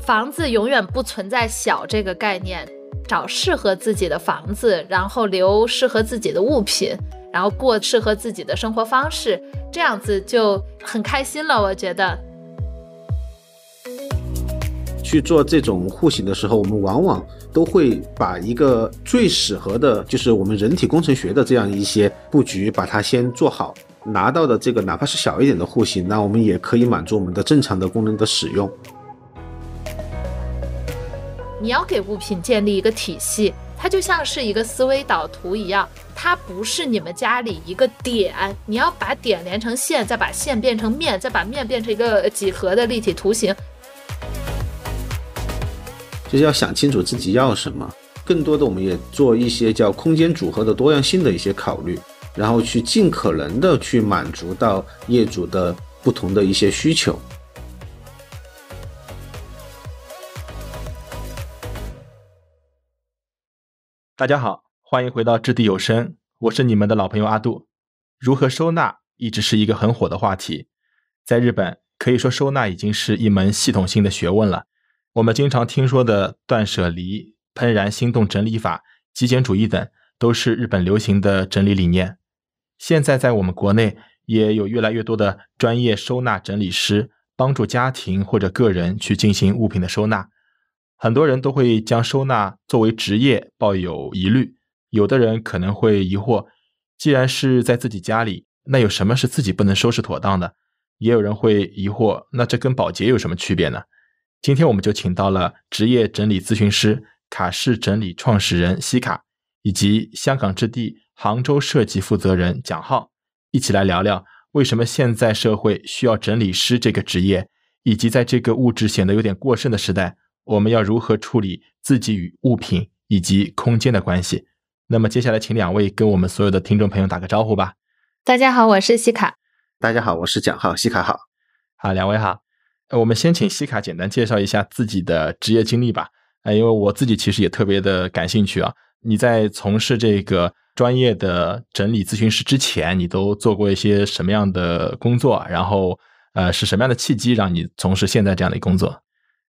房子永远不存在小这个概念，找适合自己的房子，然后留适合自己的物品，然后过适合自己的生活方式，这样子就很开心了。我觉得，去做这种户型的时候，我们往往都会把一个最适合的，就是我们人体工程学的这样一些布局，把它先做好，拿到的这个哪怕是小一点的户型，那我们也可以满足我们的正常的功能的使用。你要给物品建立一个体系，它就像是一个思维导图一样，它不是你们家里一个点，你要把点连成线，再把线变成面，再把面变成一个几何的立体图形。就是要想清楚自己要什么，更多的我们也做一些叫空间组合的多样性的一些考虑，然后去尽可能的去满足到业主的不同的一些需求。大家好，欢迎回到掷地有声，我是你们的老朋友阿杜。如何收纳一直是一个很火的话题，在日本可以说收纳已经是一门系统性的学问了。我们经常听说的断舍离、怦然心动整理法、极简主义等，都是日本流行的整理理念。现在在我们国内也有越来越多的专业收纳整理师，帮助家庭或者个人去进行物品的收纳。很多人都会将收纳作为职业抱有疑虑，有的人可能会疑惑，既然是在自己家里，那有什么是自己不能收拾妥当的？也有人会疑惑，那这跟保洁有什么区别呢？今天我们就请到了职业整理咨询师卡氏整理创始人西卡，以及香港置地杭州设计负责人蒋浩，一起来聊聊为什么现在社会需要整理师这个职业，以及在这个物质显得有点过剩的时代。我们要如何处理自己与物品以及空间的关系？那么接下来，请两位跟我们所有的听众朋友打个招呼吧。大家好，我是西卡。大家好，我是蒋浩。西卡好，好，两位好。我们先请西卡简单介绍一下自己的职业经历吧。呃，因为我自己其实也特别的感兴趣啊。你在从事这个专业的整理咨询师之前，你都做过一些什么样的工作？然后，呃，是什么样的契机让你从事现在这样的工作？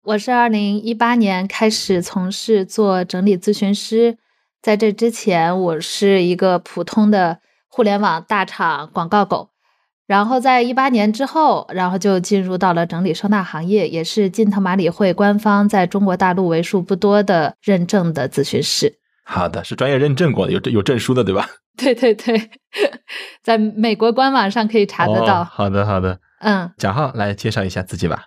我是二零一八年开始从事做整理咨询师，在这之前，我是一个普通的互联网大厂广告狗。然后在一八年之后，然后就进入到了整理收纳行业，也是金特马里会官方在中国大陆为数不多的认证的咨询师。好的，是专业认证过的，有有证书的，对吧？对 对对，在美国官网上可以查得到。好的好的，嗯，贾浩来介绍一下自己吧。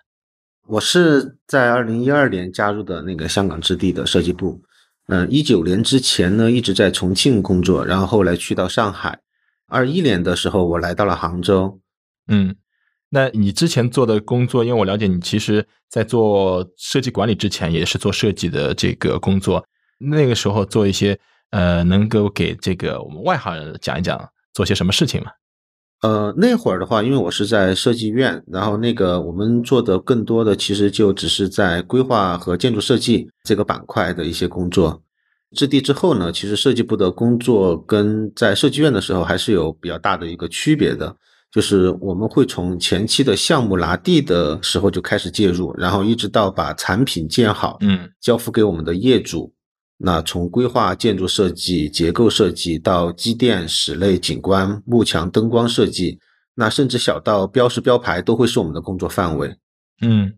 我是在二零一二年加入的那个香港置地的设计部，嗯，一九年之前呢一直在重庆工作，然后后来去到上海，二一年的时候我来到了杭州，嗯，那你之前做的工作，因为我了解你其实在做设计管理之前也是做设计的这个工作，那个时候做一些呃，能够给这个我们外行人讲一讲做些什么事情吗？呃，那会儿的话，因为我是在设计院，然后那个我们做的更多的其实就只是在规划和建筑设计这个板块的一些工作。置地之后呢，其实设计部的工作跟在设计院的时候还是有比较大的一个区别的，就是我们会从前期的项目拿地的时候就开始介入，然后一直到把产品建好，嗯，交付给我们的业主。那从规划、建筑设计、结构设计到机电、室内景观、幕墙、灯光设计，那甚至小到标识标牌都会是我们的工作范围。嗯，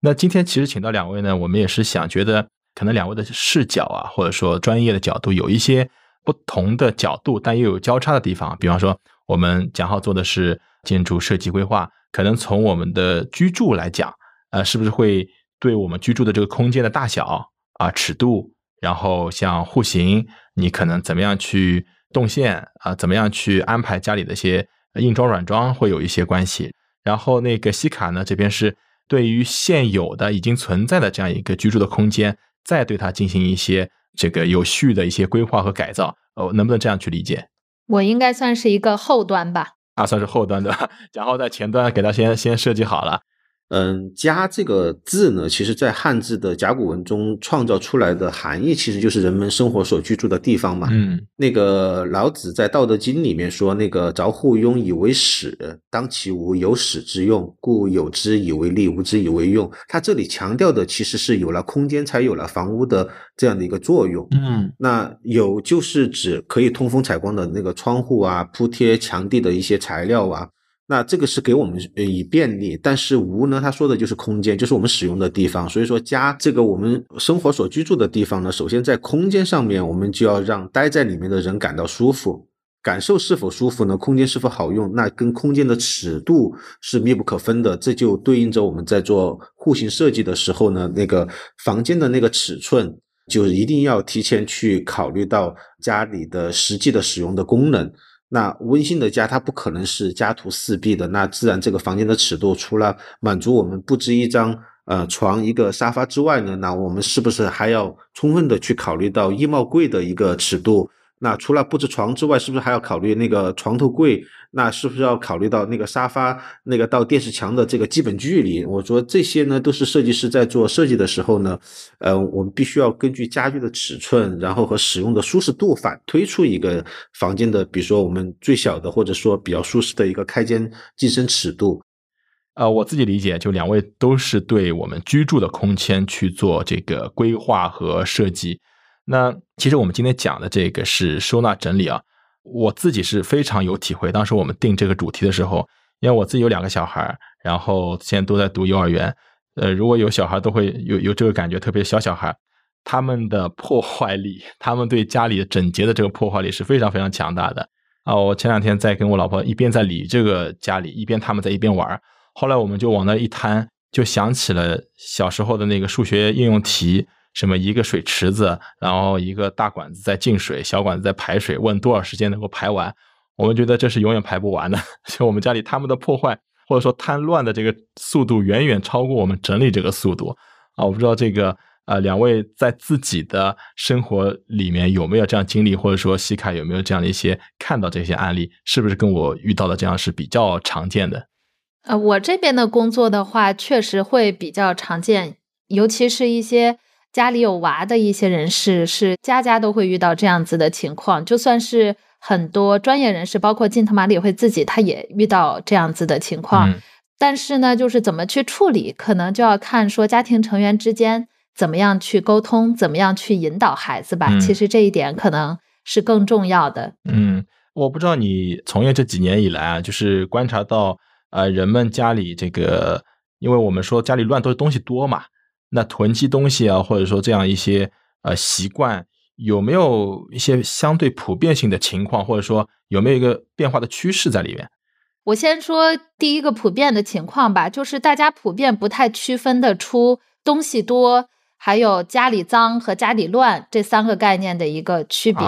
那今天其实请到两位呢，我们也是想觉得可能两位的视角啊，或者说专业的角度有一些不同的角度，但又有交叉的地方。比方说，我们蒋浩做的是建筑设计规划，可能从我们的居住来讲，呃，是不是会对我们居住的这个空间的大小啊、尺度？然后像户型，你可能怎么样去动线啊？怎么样去安排家里的一些硬装软装，会有一些关系。然后那个西卡呢，这边是对于现有的已经存在的这样一个居住的空间，再对它进行一些这个有序的一些规划和改造。哦，能不能这样去理解？我应该算是一个后端吧？啊，算是后端的，然后在前端给它先先设计好了。嗯，家这个字呢，其实在汉字的甲骨文中创造出来的含义，其实就是人们生活所居住的地方嘛。嗯，那个老子在《道德经》里面说，那个凿户庸以为室，当其无有室之用，故有之以为利，无之以为用。他这里强调的其实是有了空间才有了房屋的这样的一个作用。嗯，那有就是指可以通风采光的那个窗户啊，铺贴墙地的一些材料啊。那这个是给我们以便利，但是无呢，他说的就是空间，就是我们使用的地方。所以说家这个我们生活所居住的地方呢，首先在空间上面，我们就要让待在里面的人感到舒服，感受是否舒服呢？空间是否好用？那跟空间的尺度是密不可分的。这就对应着我们在做户型设计的时候呢，那个房间的那个尺寸，就是一定要提前去考虑到家里的实际的使用的功能。那温馨的家，它不可能是家徒四壁的。那自然，这个房间的尺度，除了满足我们布置一张呃床、一个沙发之外呢，那我们是不是还要充分的去考虑到衣帽柜的一个尺度？那除了布置床之外，是不是还要考虑那个床头柜？那是不是要考虑到那个沙发那个到电视墙的这个基本距离？我说这些呢，都是设计师在做设计的时候呢，呃，我们必须要根据家具的尺寸，然后和使用的舒适度反推出一个房间的，比如说我们最小的或者说比较舒适的一个开间进深尺度。呃，我自己理解，就两位都是对我们居住的空间去做这个规划和设计。那其实我们今天讲的这个是收纳整理啊。我自己是非常有体会。当时我们定这个主题的时候，因为我自己有两个小孩，然后现在都在读幼儿园。呃，如果有小孩，都会有有这个感觉，特别小小孩，他们的破坏力，他们对家里的整洁的这个破坏力是非常非常强大的啊！我前两天在跟我老婆一边在理这个家里，一边他们在一边玩。后来我们就往那一摊，就想起了小时候的那个数学应用题。什么一个水池子，然后一个大管子在进水，小管子在排水，问多少时间能够排完？我们觉得这是永远排不完的。就我们家里他们的破坏或者说贪乱的这个速度，远远超过我们整理这个速度啊！我不知道这个呃，两位在自己的生活里面有没有这样经历，或者说西卡有没有这样的一些看到这些案例，是不是跟我遇到的这样是比较常见的？呃，我这边的工作的话，确实会比较常见，尤其是一些。家里有娃的一些人士，是家家都会遇到这样子的情况。就算是很多专业人士，包括金特马里会自己，他也遇到这样子的情况。但是呢，就是怎么去处理，可能就要看说家庭成员之间怎么样去沟通，怎么样去引导孩子吧。其实这一点可能是更重要的。嗯，我不知道你从业这几年以来啊，就是观察到呃人们家里这个，因为我们说家里乱东西多嘛。那囤积东西啊，或者说这样一些呃习惯，有没有一些相对普遍性的情况，或者说有没有一个变化的趋势在里面？我先说第一个普遍的情况吧，就是大家普遍不太区分得出东西多，还有家里脏和家里乱这三个概念的一个区别。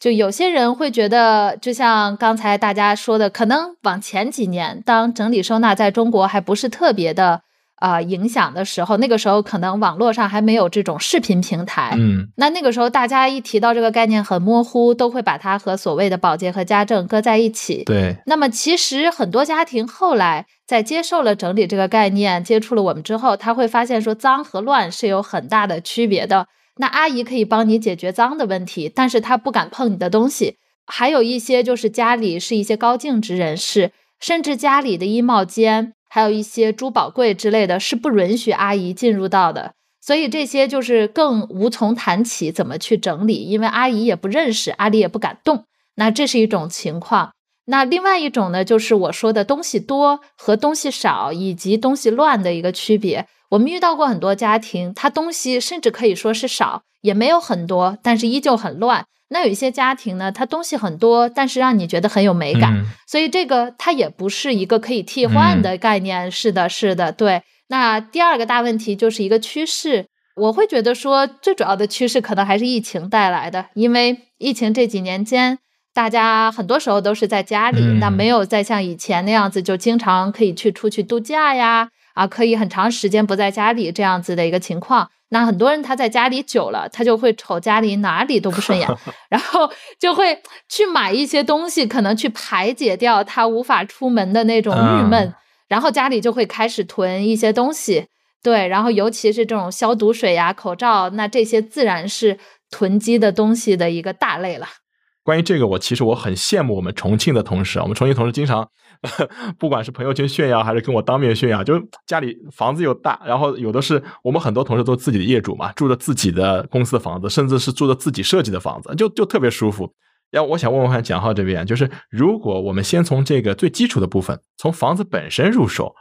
就有些人会觉得，就像刚才大家说的，可能往前几年，当整理收纳在中国还不是特别的。啊，影响的时候，那个时候可能网络上还没有这种视频平台，嗯，那那个时候大家一提到这个概念很模糊，都会把它和所谓的保洁和家政搁在一起。对，那么其实很多家庭后来在接受了整理这个概念，接触了我们之后，他会发现说脏和乱是有很大的区别的。那阿姨可以帮你解决脏的问题，但是她不敢碰你的东西。还有一些就是家里是一些高净值人士，甚至家里的衣帽间。还有一些珠宝柜之类的是不允许阿姨进入到的，所以这些就是更无从谈起怎么去整理，因为阿姨也不认识，阿姨也不敢动。那这是一种情况。那另外一种呢，就是我说的东西多和东西少以及东西乱的一个区别。我们遇到过很多家庭，他东西甚至可以说是少，也没有很多，但是依旧很乱。那有一些家庭呢，它东西很多，但是让你觉得很有美感，所以这个它也不是一个可以替换的概念。是的，是的，对。那第二个大问题就是一个趋势，我会觉得说最主要的趋势可能还是疫情带来的，因为疫情这几年间，大家很多时候都是在家里，那没有再像以前那样子就经常可以去出去度假呀，啊，可以很长时间不在家里这样子的一个情况。那很多人他在家里久了，他就会瞅家里哪里都不顺眼，然后就会去买一些东西，可能去排解掉他无法出门的那种郁闷。然后家里就会开始囤一些东西，对，然后尤其是这种消毒水呀、口罩，那这些自然是囤积的东西的一个大类了。关于这个，我其实我很羡慕我们重庆的同事啊，我们重庆同事经常，不管是朋友圈炫耀，还是跟我当面炫耀，就家里房子又大，然后有的是我们很多同事都自己的业主嘛，住着自己的公司的房子，甚至是住着自己设计的房子，就就特别舒服。然后我想问问看蒋浩这边，就是如果我们先从这个最基础的部分，从房子本身入手，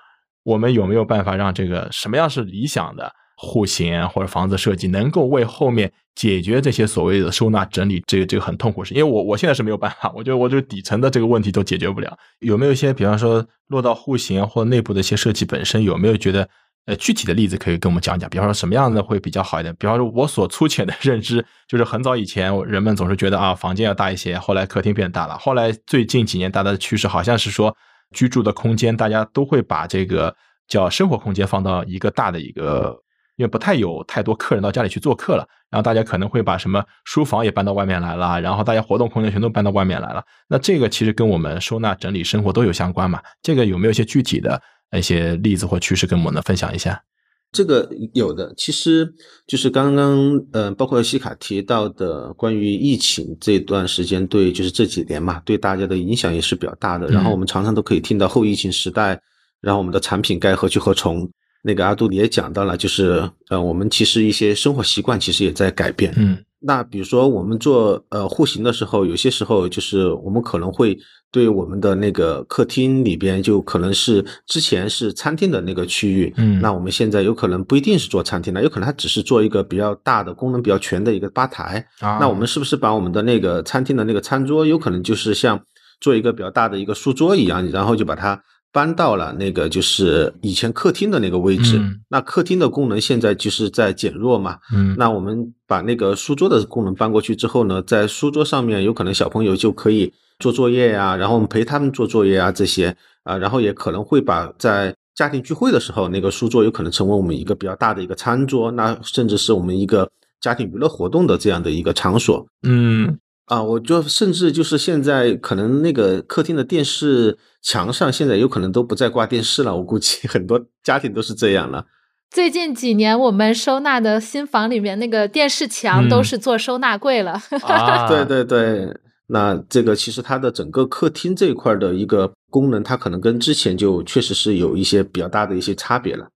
我们有没有办法让这个什么样是理想的户型或者房子设计，能够为后面解决这些所谓的收纳整理这个这个很痛苦事？因为我我现在是没有办法，我觉得我这底层的这个问题都解决不了。有没有一些，比方说落到户型或内部的一些设计本身，有没有觉得？呃，具体的例子可以跟我们讲讲，比方说什么样的会比较好一点？比方说，我所粗浅的 认知就是很早以前人们总是觉得啊，房间要大一些，后来客厅变大了，后来最近几年大家的趋势好像是说，居住的空间大家都会把这个叫生活空间放到一个大的一个，因为不太有太多客人到家里去做客了，然后大家可能会把什么书房也搬到外面来了，然后大家活动空间全都搬到外面来了。那这个其实跟我们收纳整理生活都有相关嘛？这个有没有一些具体的？一些例子或趋势跟我们分享一下，这个有的，其实就是刚刚呃，包括西卡提到的关于疫情这段时间对，就是这几年嘛，对大家的影响也是比较大的。然后我们常常都可以听到后疫情时代，然后我们的产品该何去何从。那个阿杜你也讲到了，就是呃，我们其实一些生活习惯其实也在改变。嗯，那比如说我们做呃户型的时候，有些时候就是我们可能会。对我们的那个客厅里边，就可能是之前是餐厅的那个区域，嗯，那我们现在有可能不一定是做餐厅了，有可能它只是做一个比较大的、功能比较全的一个吧台。啊，那我们是不是把我们的那个餐厅的那个餐桌，有可能就是像做一个比较大的一个书桌一样，然后就把它搬到了那个就是以前客厅的那个位置。那客厅的功能现在就是在减弱嘛，嗯，那我们把那个书桌的功能搬过去之后呢，在书桌上面，有可能小朋友就可以。做作业呀，然后我们陪他们做作业啊，这些啊，然后也可能会把在家庭聚会的时候，那个书桌有可能成为我们一个比较大的一个餐桌，那甚至是我们一个家庭娱乐活动的这样的一个场所。嗯，啊，我就甚至就是现在可能那个客厅的电视墙上现在有可能都不再挂电视了，我估计很多家庭都是这样了。最近几年，我们收纳的新房里面那个电视墙都是做收纳柜了。对对对。那这个其实它的整个客厅这一块的一个功能，它可能跟之前就确实是有一些比较大的一些差别了。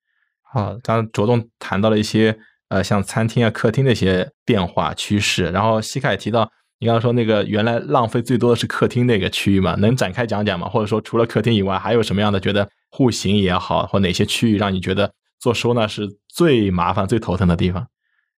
好，刚刚着重谈到了一些呃，像餐厅啊、客厅的一些变化趋势。然后西凯提到，你刚刚说那个原来浪费最多的是客厅那个区域嘛？能展开讲讲吗？或者说除了客厅以外，还有什么样的觉得户型也好，或哪些区域让你觉得做收纳是最麻烦、最头疼的地方？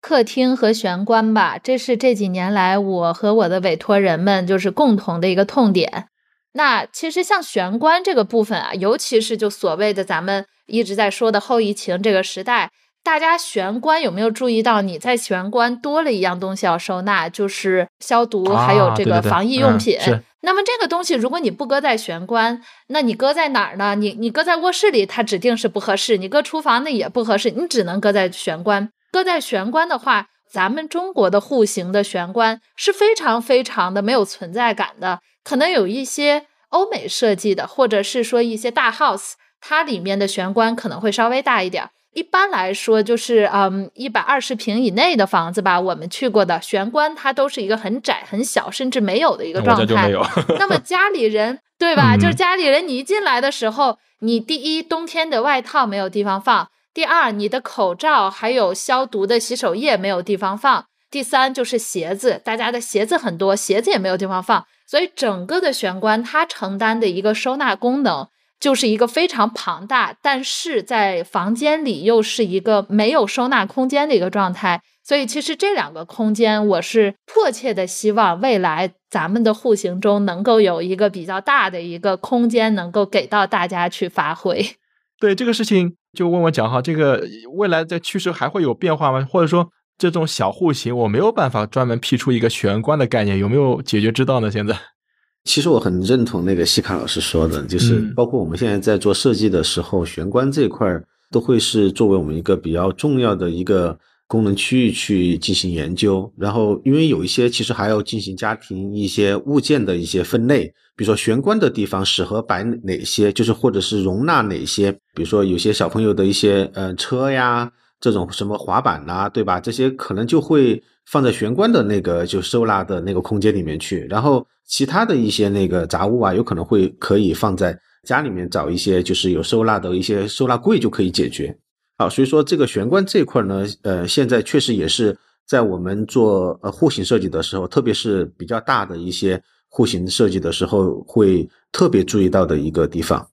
客厅和玄关吧，这是这几年来我和我的委托人们就是共同的一个痛点。那其实像玄关这个部分啊，尤其是就所谓的咱们一直在说的后疫情这个时代，大家玄关有没有注意到？你在玄关多了一样东西要收纳，就是消毒还有这个防疫用品。那么这个东西如果你不搁在玄关，那你搁在哪儿呢？你你搁在卧室里，它指定是不合适；你搁厨房那也不合适，你只能搁在玄关。搁在玄关的话，咱们中国的户型的玄关是非常非常的没有存在感的。可能有一些欧美设计的，或者是说一些大 house，它里面的玄关可能会稍微大一点。一般来说，就是嗯，一百二十平以内的房子吧，我们去过的玄关，它都是一个很窄、很小，甚至没有的一个状态。那么 家里人对吧？就是家里人，你一进来的时候，你第一冬天的外套没有地方放。第二，你的口罩还有消毒的洗手液没有地方放。第三，就是鞋子，大家的鞋子很多，鞋子也没有地方放。所以整个的玄关它承担的一个收纳功能，就是一个非常庞大，但是在房间里又是一个没有收纳空间的一个状态。所以其实这两个空间，我是迫切的希望未来咱们的户型中能够有一个比较大的一个空间，能够给到大家去发挥。对这个事情。就问我讲哈，这个未来的趋势还会有变化吗？或者说这种小户型，我没有办法专门辟出一个玄关的概念，有没有解决之道呢？现在，其实我很认同那个西卡老师说的，就是包括我们现在在做设计的时候，玄关这块都会是作为我们一个比较重要的一个功能区域去进行研究。然后，因为有一些其实还要进行家庭一些物件的一些分类，比如说玄关的地方适合摆哪些，就是或者是容纳哪些，比如说有些小朋友的一些呃车呀，这种什么滑板呐，对吧？这些可能就会放在玄关的那个就收纳的那个空间里面去。然后，其他的一些那个杂物啊，有可能会可以放在。家里面找一些就是有收纳的一些收纳柜就可以解决。好，所以说这个玄关这块呢，呃，现在确实也是在我们做呃户型设计的时候，特别是比较大的一些户型设计的时候，会特别注意到的一个地方。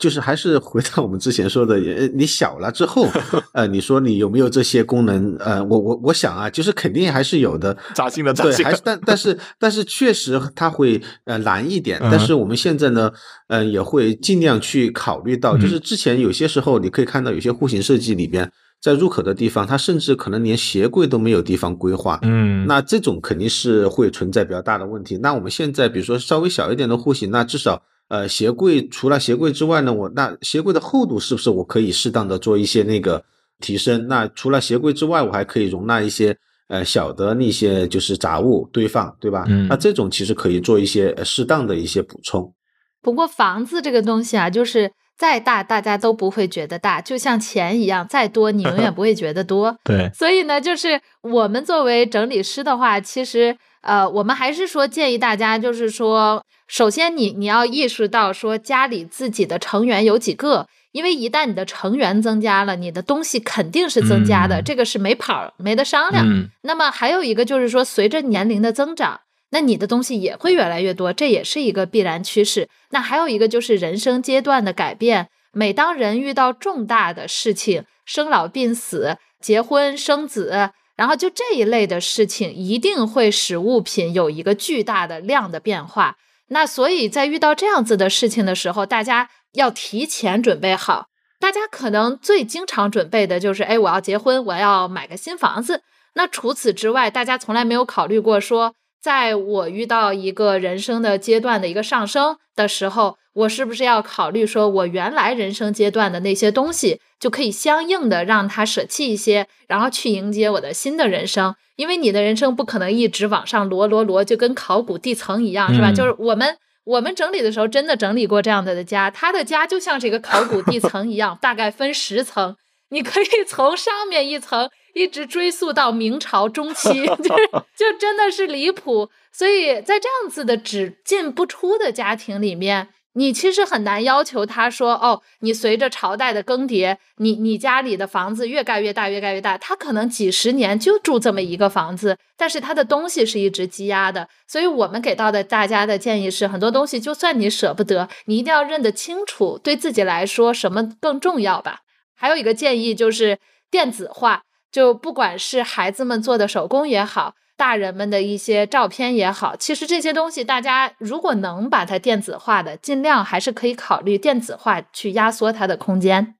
就是还是回到我们之前说的，呃，你小了之后，呃，你说你有没有这些功能？呃，我我我想啊，就是肯定还是有的，扎心的，对，还是但但是但是确实它会呃难一点。但是我们现在呢，呃，也会尽量去考虑到，就是之前有些时候你可以看到有些户型设计里边，在入口的地方，它甚至可能连鞋柜都没有地方规划。嗯，那这种肯定是会存在比较大的问题。那我们现在比如说稍微小一点的户型，那至少。呃，鞋柜除了鞋柜之外呢，我那鞋柜的厚度是不是我可以适当的做一些那个提升？那除了鞋柜之外，我还可以容纳一些呃小的那些就是杂物堆放，对吧？嗯，那这种其实可以做一些适当的一些补充。不过房子这个东西啊，就是再大大家都不会觉得大，就像钱一样，再多你永远 不会觉得多。对，所以呢，就是我们作为整理师的话，其实。呃，我们还是说建议大家，就是说，首先你你要意识到说家里自己的成员有几个，因为一旦你的成员增加了，你的东西肯定是增加的，这个是没跑没得商量。那么还有一个就是说，随着年龄的增长，那你的东西也会越来越多，这也是一个必然趋势。那还有一个就是人生阶段的改变，每当人遇到重大的事情，生老病死、结婚生子。然后就这一类的事情，一定会使物品有一个巨大的量的变化。那所以在遇到这样子的事情的时候，大家要提前准备好。大家可能最经常准备的就是，哎，我要结婚，我要买个新房子。那除此之外，大家从来没有考虑过说。在我遇到一个人生的阶段的一个上升的时候，我是不是要考虑说，我原来人生阶段的那些东西就可以相应的让他舍弃一些，然后去迎接我的新的人生？因为你的人生不可能一直往上摞摞摞，就跟考古地层一样，是吧？就是我们我们整理的时候，真的整理过这样的的家，他的家就像这个考古地层一样，大概分十层，你可以从上面一层。一直追溯到明朝中期，就真的是离谱。所以在这样子的只进不出的家庭里面，你其实很难要求他说：“哦，你随着朝代的更迭，你你家里的房子越盖越大，越盖越大。”他可能几十年就住这么一个房子，但是他的东西是一直积压的。所以我们给到的大家的建议是：很多东西就算你舍不得，你一定要认得清楚，对自己来说什么更重要吧。还有一个建议就是电子化。就不管是孩子们做的手工也好，大人们的一些照片也好，其实这些东西大家如果能把它电子化的，尽量还是可以考虑电子化去压缩它的空间。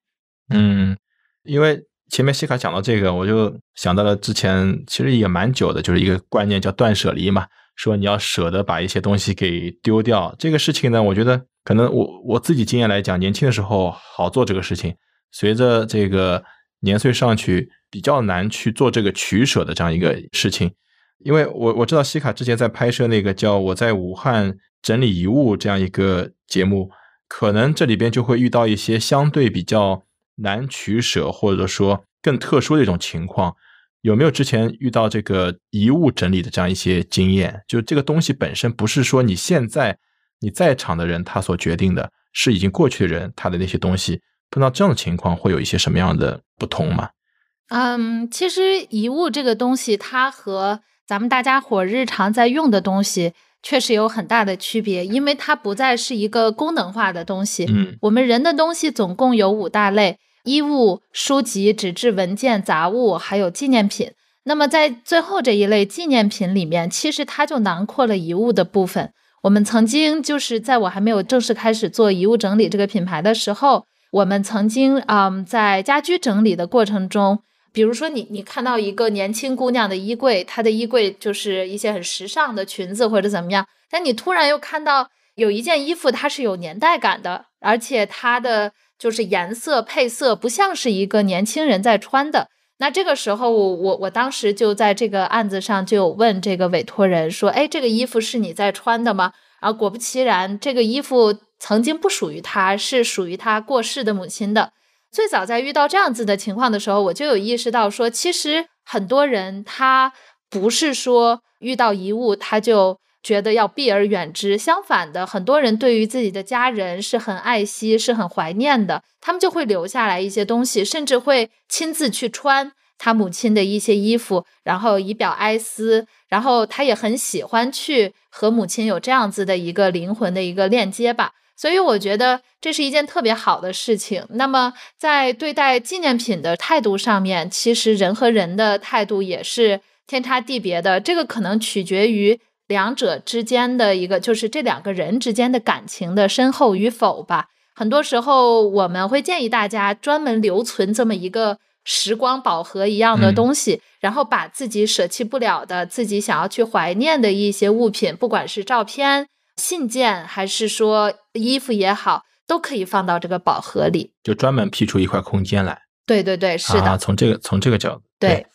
嗯，因为前面西卡讲到这个，我就想到了之前其实也蛮久的，就是一个观念叫断舍离嘛，说你要舍得把一些东西给丢掉。这个事情呢，我觉得可能我我自己经验来讲，年轻的时候好做这个事情，随着这个年岁上去。比较难去做这个取舍的这样一个事情，因为我我知道西卡之前在拍摄那个叫我在武汉整理遗物这样一个节目，可能这里边就会遇到一些相对比较难取舍，或者说更特殊的一种情况。有没有之前遇到这个遗物整理的这样一些经验？就这个东西本身不是说你现在你在场的人他所决定的，是已经过去的人他的那些东西，碰到这样的情况会有一些什么样的不同吗？嗯，其实遗物这个东西，它和咱们大家伙日常在用的东西确实有很大的区别，因为它不再是一个功能化的东西。嗯，我们人的东西总共有五大类：衣物、书籍、纸质文件、杂物，还有纪念品。那么在最后这一类纪念品里面，其实它就囊括了遗物的部分。我们曾经就是在我还没有正式开始做遗物整理这个品牌的时候，我们曾经嗯在家居整理的过程中。比如说，你你看到一个年轻姑娘的衣柜，她的衣柜就是一些很时尚的裙子或者怎么样，但你突然又看到有一件衣服，它是有年代感的，而且它的就是颜色配色不像是一个年轻人在穿的，那这个时候，我我我当时就在这个案子上就有问这个委托人说：“哎，这个衣服是你在穿的吗？”然后果不其然，这个衣服曾经不属于他，是属于他过世的母亲的。最早在遇到这样子的情况的时候，我就有意识到说，其实很多人他不是说遇到遗物他就觉得要避而远之，相反的，很多人对于自己的家人是很爱惜、是很怀念的，他们就会留下来一些东西，甚至会亲自去穿他母亲的一些衣服，然后以表哀思。然后他也很喜欢去和母亲有这样子的一个灵魂的一个链接吧，所以我觉得这是一件特别好的事情。那么在对待纪念品的态度上面，其实人和人的态度也是天差地别的，这个可能取决于两者之间的一个，就是这两个人之间的感情的深厚与否吧。很多时候我们会建议大家专门留存这么一个。时光宝盒一样的东西，然后把自己舍弃不了的、自己想要去怀念的一些物品，不管是照片、信件，还是说衣服也好，都可以放到这个宝盒里，就专门辟出一块空间来。对对对，是的。从这个从这个角度，对，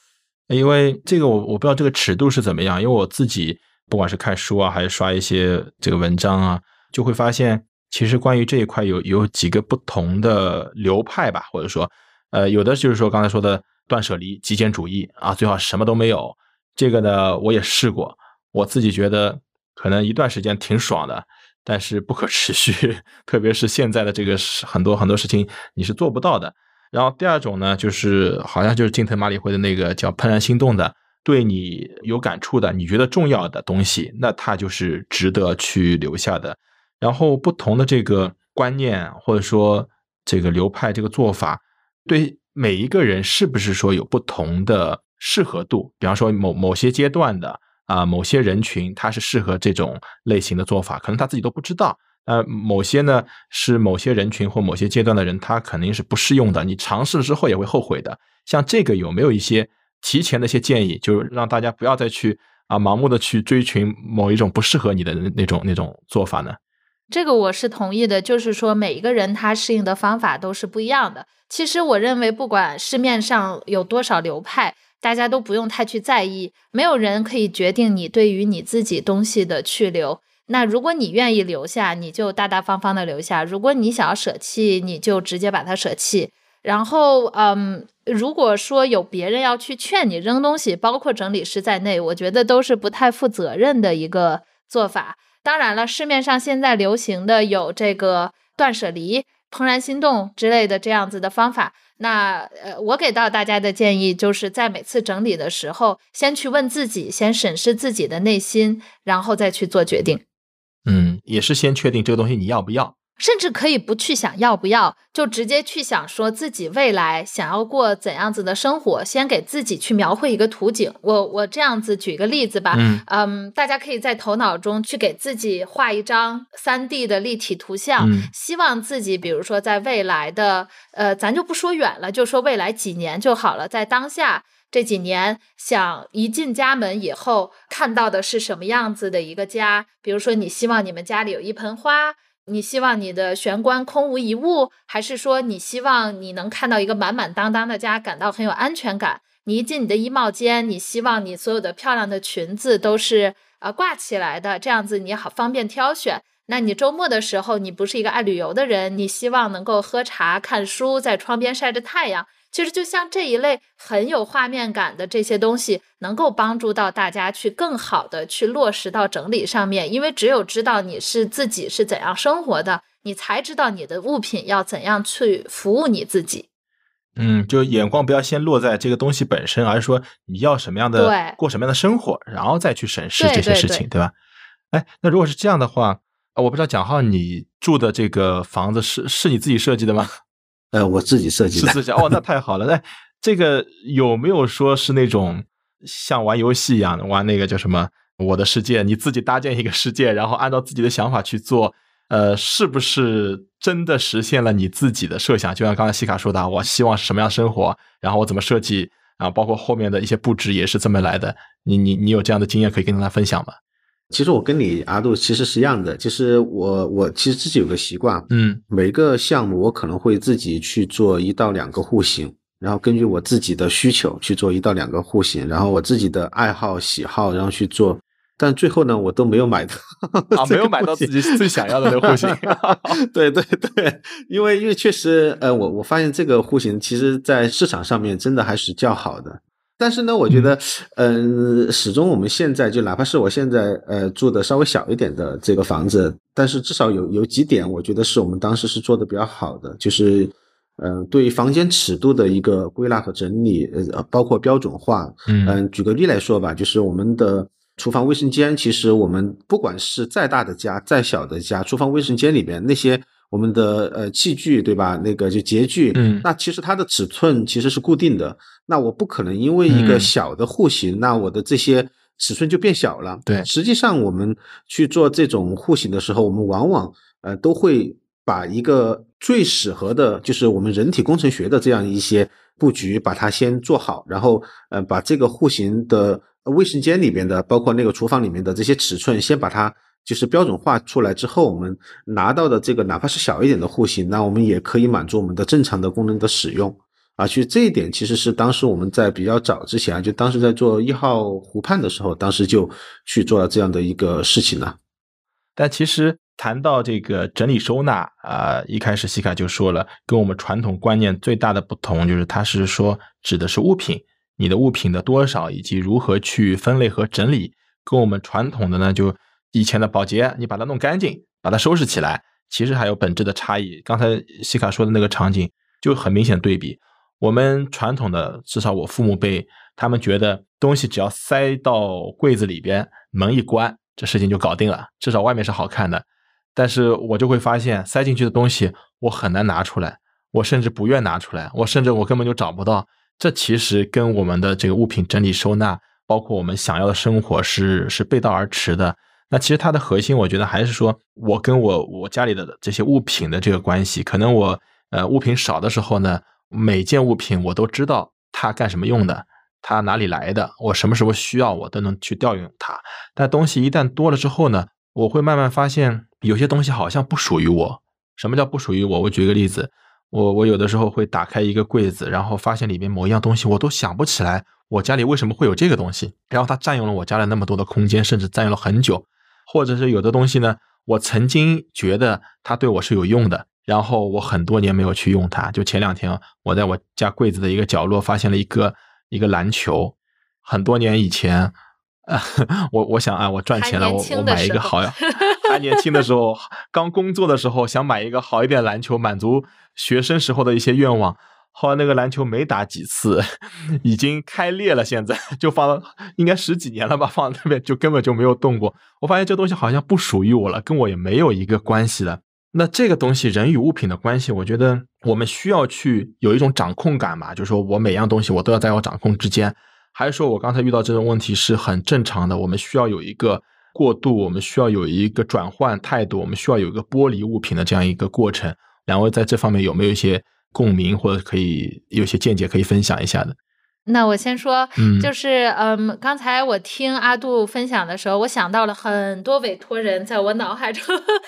因为这个我我不知道这个尺度是怎么样，因为我自己不管是看书啊，还是刷一些这个文章啊，就会发现，其实关于这一块有有几个不同的流派吧，或者说。呃，有的就是说刚才说的断舍离、极简主义啊，最好什么都没有。这个呢，我也试过，我自己觉得可能一段时间挺爽的，但是不可持续。特别是现在的这个很多很多事情你是做不到的。然后第二种呢，就是好像就是金藤马里会的那个叫怦然心动的，对你有感触的，你觉得重要的东西，那它就是值得去留下的。然后不同的这个观念或者说这个流派这个做法。对每一个人是不是说有不同的适合度？比方说某某些阶段的啊，某些人群他是适合这种类型的做法，可能他自己都不知道。呃，某些呢是某些人群或某些阶段的人，他肯定是不适用的。你尝试之后也会后悔的。像这个有没有一些提前的一些建议，就是让大家不要再去啊盲目的去追寻某一种不适合你的那种那种做法呢？这个我是同意的，就是说每一个人他适应的方法都是不一样的。其实我认为，不管市面上有多少流派，大家都不用太去在意。没有人可以决定你对于你自己东西的去留。那如果你愿意留下，你就大大方方的留下；如果你想要舍弃，你就直接把它舍弃。然后，嗯，如果说有别人要去劝你扔东西，包括整理师在内，我觉得都是不太负责任的一个做法。当然了，市面上现在流行的有这个断舍离、怦然心动之类的这样子的方法。那呃，我给到大家的建议就是在每次整理的时候，先去问自己，先审视自己的内心，然后再去做决定。嗯，也是先确定这个东西你要不要。甚至可以不去想要不要，就直接去想说自己未来想要过怎样子的生活，先给自己去描绘一个图景。我我这样子举个例子吧，嗯，大家可以在头脑中去给自己画一张三 D 的立体图像，希望自己比如说在未来的，呃，咱就不说远了，就说未来几年就好了，在当下这几年，想一进家门以后看到的是什么样子的一个家？比如说你希望你们家里有一盆花。你希望你的玄关空无一物，还是说你希望你能看到一个满满当当的家，感到很有安全感？你一进你的衣帽间，你希望你所有的漂亮的裙子都是呃挂起来的，这样子你好方便挑选。那你周末的时候，你不是一个爱旅游的人，你希望能够喝茶、看书，在窗边晒着太阳。其实就像这一类很有画面感的这些东西，能够帮助到大家去更好的去落实到整理上面。因为只有知道你是自己是怎样生活的，你才知道你的物品要怎样去服务你自己。嗯，就眼光不要先落在这个东西本身，而是说你要什么样的过什么样的生活，然后再去审视这些事情，对吧？哎，那如果是这样的话，我不知道蒋浩，你住的这个房子是是你自己设计的吗？呃，我自己设计的，自己哦，那太好了。那这个有没有说是那种像玩游戏一样的玩那个叫什么《我的世界》？你自己搭建一个世界，然后按照自己的想法去做，呃，是不是真的实现了你自己的设想？就像刚才西卡说的，我希望是什么样生活，然后我怎么设计，然后包括后面的一些布置也是这么来的。你你你有这样的经验可以跟大家分享吗？其实我跟你阿杜其实是一样的，就是我我其实自己有个习惯，嗯，每个项目我可能会自己去做一到两个户型，然后根据我自己的需求去做一到两个户型，然后我自己的爱好喜好，然后去做。但最后呢，我都没有买到啊，没有买到自己最想要的那个户型。对对对，因为因为确实，呃，我我发现这个户型其实在市场上面真的还是较好的。但是呢，我觉得，嗯，始终我们现在就哪怕是我现在呃住的稍微小一点的这个房子，但是至少有有几点，我觉得是我们当时是做的比较好的，就是嗯，对房间尺度的一个归纳和整理，呃，包括标准化。嗯，举个例来说吧，就是我们的。厨房卫生间，其实我们不管是再大的家、再小的家，厨房卫生间里边那些我们的呃器具，对吧？那个就洁具，嗯，那其实它的尺寸其实是固定的。那我不可能因为一个小的户型，那我的这些尺寸就变小了。对，实际上我们去做这种户型的时候，我们往往呃都会把一个最适合的，就是我们人体工程学的这样一些布局，把它先做好，然后呃把这个户型的。卫生间里边的，包括那个厨房里面的这些尺寸，先把它就是标准化出来之后，我们拿到的这个哪怕是小一点的户型，那我们也可以满足我们的正常的功能的使用啊。其实这一点其实是当时我们在比较早之前，就当时在做一号湖畔的时候，当时就去做了这样的一个事情了。但其实谈到这个整理收纳啊，一开始西卡就说了，跟我们传统观念最大的不同就是，它是说指的是物品。你的物品的多少以及如何去分类和整理，跟我们传统的呢，就以前的保洁，你把它弄干净，把它收拾起来，其实还有本质的差异。刚才西卡说的那个场景就很明显对比。我们传统的，至少我父母辈，他们觉得东西只要塞到柜子里边，门一关，这事情就搞定了，至少外面是好看的。但是我就会发现，塞进去的东西我很难拿出来，我甚至不愿拿出来，我甚至我根本就找不到。这其实跟我们的这个物品整理收纳，包括我们想要的生活是是背道而驰的。那其实它的核心，我觉得还是说我跟我我家里的这些物品的这个关系。可能我呃物品少的时候呢，每件物品我都知道它干什么用的，它哪里来的，我什么时候需要我都能去调用它。但东西一旦多了之后呢，我会慢慢发现有些东西好像不属于我。什么叫不属于我？我举个例子。我我有的时候会打开一个柜子，然后发现里面某一样东西，我都想不起来我家里为什么会有这个东西，然后它占用了我家里那么多的空间，甚至占用了很久。或者是有的东西呢，我曾经觉得它对我是有用的，然后我很多年没有去用它。就前两天，我在我家柜子的一个角落发现了一个一个篮球，很多年以前。啊，我我想啊，我赚钱了，我我买一个好呀。还年轻的时候，刚工作的时候，想买一个好一点篮球，满足学生时候的一些愿望。后来那个篮球没打几次，已经开裂了，现在就放了，应该十几年了吧，放那边就根本就没有动过。我发现这东西好像不属于我了，跟我也没有一个关系了。那这个东西，人与物品的关系，我觉得我们需要去有一种掌控感嘛，就是说我每样东西我都要在我掌控之间。还是说，我刚才遇到这种问题是很正常的。我们需要有一个过渡，我们需要有一个转换态度，我们需要有一个剥离物品的这样一个过程。两位在这方面有没有一些共鸣，或者可以有些见解可以分享一下的？那我先说，就是嗯，刚才我听阿杜分享的时候，我想到了很多委托人，在我脑海中，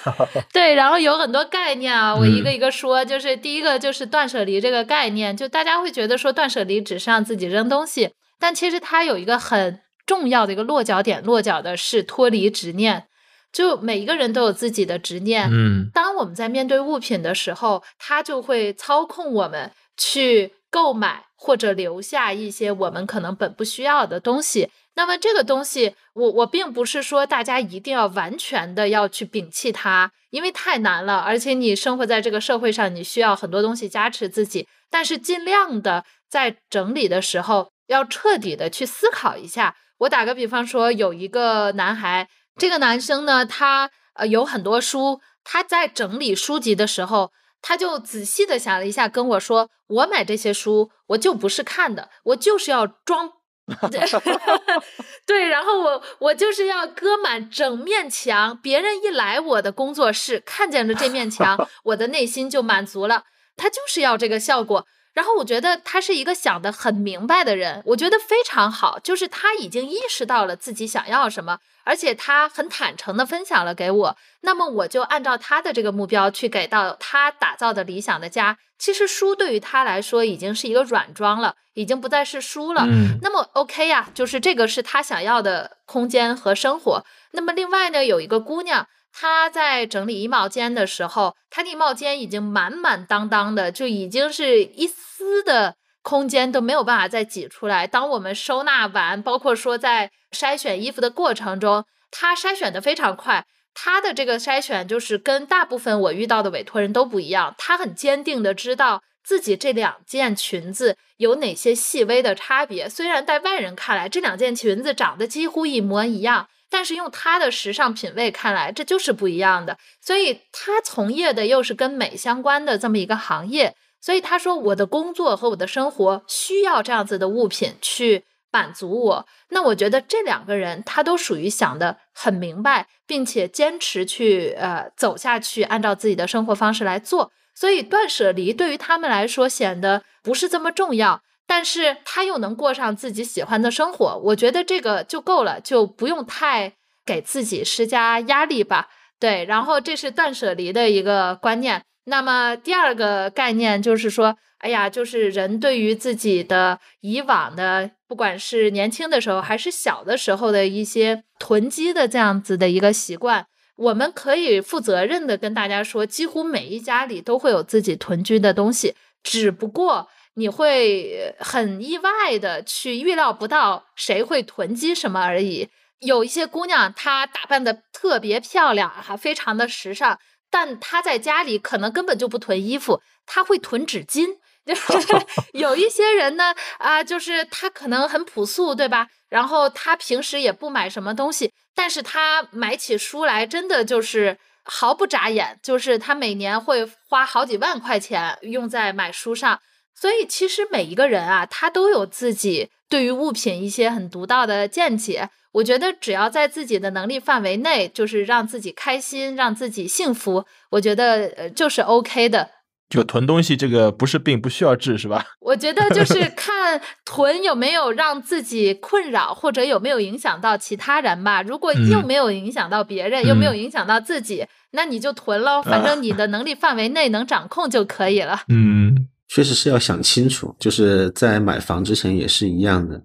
对，然后有很多概念啊，我一个一个说。就是第一个就是断舍离这个概念，就大家会觉得说断舍离只是让自己扔东西。但其实它有一个很重要的一个落脚点，落脚的是脱离执念。就每一个人都有自己的执念，嗯，当我们在面对物品的时候，它就会操控我们去购买或者留下一些我们可能本不需要的东西。那么这个东西，我我并不是说大家一定要完全的要去摒弃它，因为太难了，而且你生活在这个社会上，你需要很多东西加持自己。但是尽量的在整理的时候。要彻底的去思考一下。我打个比方说，有一个男孩，这个男生呢，他呃有很多书，他在整理书籍的时候，他就仔细的想了一下，跟我说：“我买这些书，我就不是看的，我就是要装。对，然后我我就是要搁满整面墙，别人一来我的工作室，看见了这面墙，我的内心就满足了。他就是要这个效果。”然后我觉得他是一个想得很明白的人，我觉得非常好，就是他已经意识到了自己想要什么，而且他很坦诚的分享了给我。那么我就按照他的这个目标去给到他打造的理想的家。其实书对于他来说已经是一个软装了，已经不再是书了。嗯那么 OK 呀、就是这个是他想要的空间和生活。那么另外呢，有一个姑娘，她在整理衣帽间的时候，她的衣帽间已经满满当当的，就已经是一丝的空间都没有办法再挤出来。当我们收纳完，包括说在筛选衣服的过程中，她筛选的非常快。她的这个筛选就是跟大部分我遇到的委托人都不一样，她很坚定的知道自己这两件裙子有哪些细微的差别。虽然在外人看来这两件裙子长得几乎一模一样，但是用他的时尚品味看来，这就是不一样的。所以他从业的又是跟美相关的这么一个行业，所以他说我的工作和我的生活需要这样子的物品去满足我。那我觉得这两个人他都属于想的很明白，并且坚持去呃走下去，按照自己的生活方式来做。所以断舍离对于他们来说显得不是这么重要，但是他又能过上自己喜欢的生活，我觉得这个就够了，就不用太给自己施加压力吧。对，然后这是断舍离的一个观念。那么第二个概念就是说，哎呀，就是人对于自己的以往的，不管是年轻的时候还是小的时候的一些囤积的这样子的一个习惯，我们可以负责任的跟大家说，几乎每一家里都会有自己囤积的东西，只不过你会很意外的去预料不到谁会囤积什么而已。有一些姑娘，她打扮的特别漂亮，哈，非常的时尚，但她在家里可能根本就不囤衣服，她会囤纸巾。有一些人呢，啊、就是他可能很朴素，对吧？然后他平时也不买什么东西，但是他买起书来真的就是毫不眨眼，就是他每年会花好几万块钱用在买书上。所以其实每一个人啊，他都有自己对于物品一些很独到的见解。我觉得只要在自己的能力范围内，就是让自己开心，让自己幸福，我觉得呃就是 OK 的。就囤东西这个不是病，不需要治，是吧？我觉得就 是看囤有没有让自己困扰，或者有没有影响到其他人吧。如果又嗯没有影响到别人，又没有影响到自己，那你就囤喽，反正你的能力范围内能掌控就可以了。嗯确实是要想清楚，就是在买房之前也是一样的，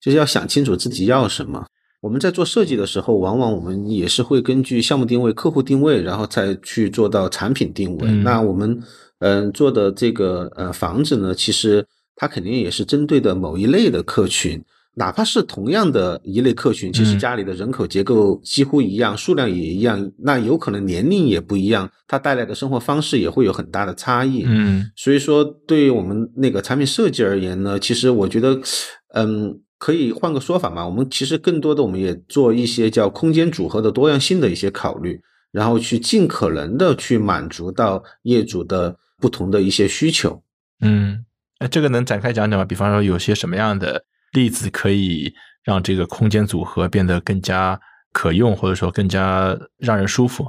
就是要想清楚自己要什么。我们在做设计的时候，往往我们也是会根据项目定位、客户定位，然后再去做到产品定位。嗯那我们嗯、做的这个呃房子呢，其实它肯定也是针对的某一类的客群。哪怕是同样的一类客群，其实嗯家里的人口结构几乎一样，数量也一样，那有可能年龄也不一样，它带来的生活方式也会有很大的差异。嗯所以说，对于我们那个产品设计而言呢，其实我觉得，嗯，可以换个说法嘛。我们其实更多的，我们也做一些叫空间组合的多样性的一些考虑，然后去尽可能的去满足到业主的不同的一些需求。嗯，哎，这个能展开讲讲吗？比方说，有些什么样的例子可以让这个空间组合变得更加可用，或者说更加让人舒服？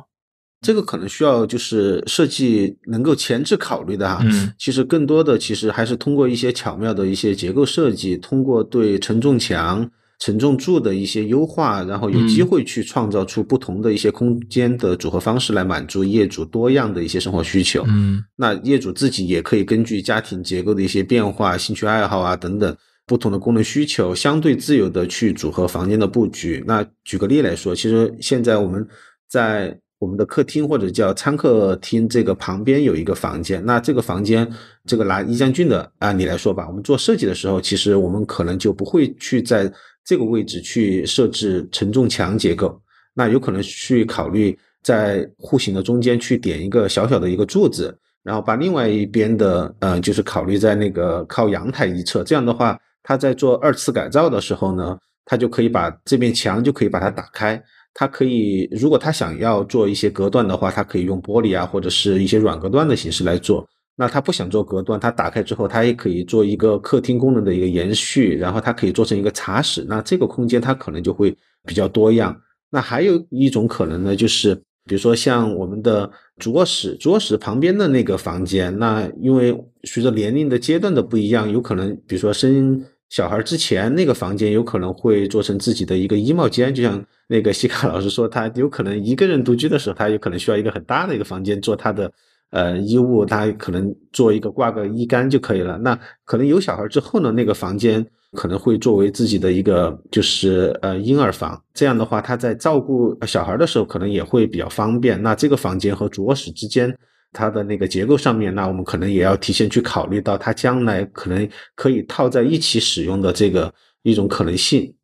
这个可能需要就是设计能够前置考虑的哈。嗯其实更多的其实还是通过一些巧妙的一些结构设计，通过对承重墙、承重柱的一些优化，然后有机嗯会去创造出不同的一些空间的组合方式，来满足业主多样的一些生活需求。嗯那业主自己也可以根据家庭结构的一些变化、兴趣爱好啊等等不同的功能需求，相对自由的去组合房间的布局。那举个例来说，其实现在我们在我们的客厅或者叫餐客厅这个旁边有一个房间，那这个房间，这个拿一将军的案例来说吧，我们做设计的时候，其实我们可能就不会去在这个位置去设置承重墙结构，那有可能去考虑在户型的中间去点一个小小的一个柱子，然后把另外一边的呃，就是考虑在那个靠阳台一侧，这样的话，他在做二次改造的时候呢，他就可以把这面墙就可以把它打开。它可以，如果他想要做一些隔断的话，它可以用玻璃啊，或者是一些软隔断的形式来做。那他不想做隔断，他打开之后，他也可以做一个客厅功能的一个延续，然后它可以做成一个茶室。那这个空间它可能就会比较多样。那还有一种可能呢，就是比如说像我们的主卧室，主卧室旁边的那个房间，那因为随着年龄的阶段的不一样，有可能比如说生小孩之前那个房间有可能会做成自己的一个衣帽间，就像 那个西卡老师说，他有可能一个人独居的时候，他有可能需要一个很大的一个房间做他的呃衣物，他可能做一个挂个衣杆就可以了。那可能有小孩之后呢，那个房间。可能会作为自己的一个就是呃婴儿房，这样的话，他在照顾小孩的时候可能也会比较方便。那这个房间和主卧室之间，它的那个结构上面，那我们可能也要提前去考虑到它将来可能可以套在一起使用的这个一种可能性。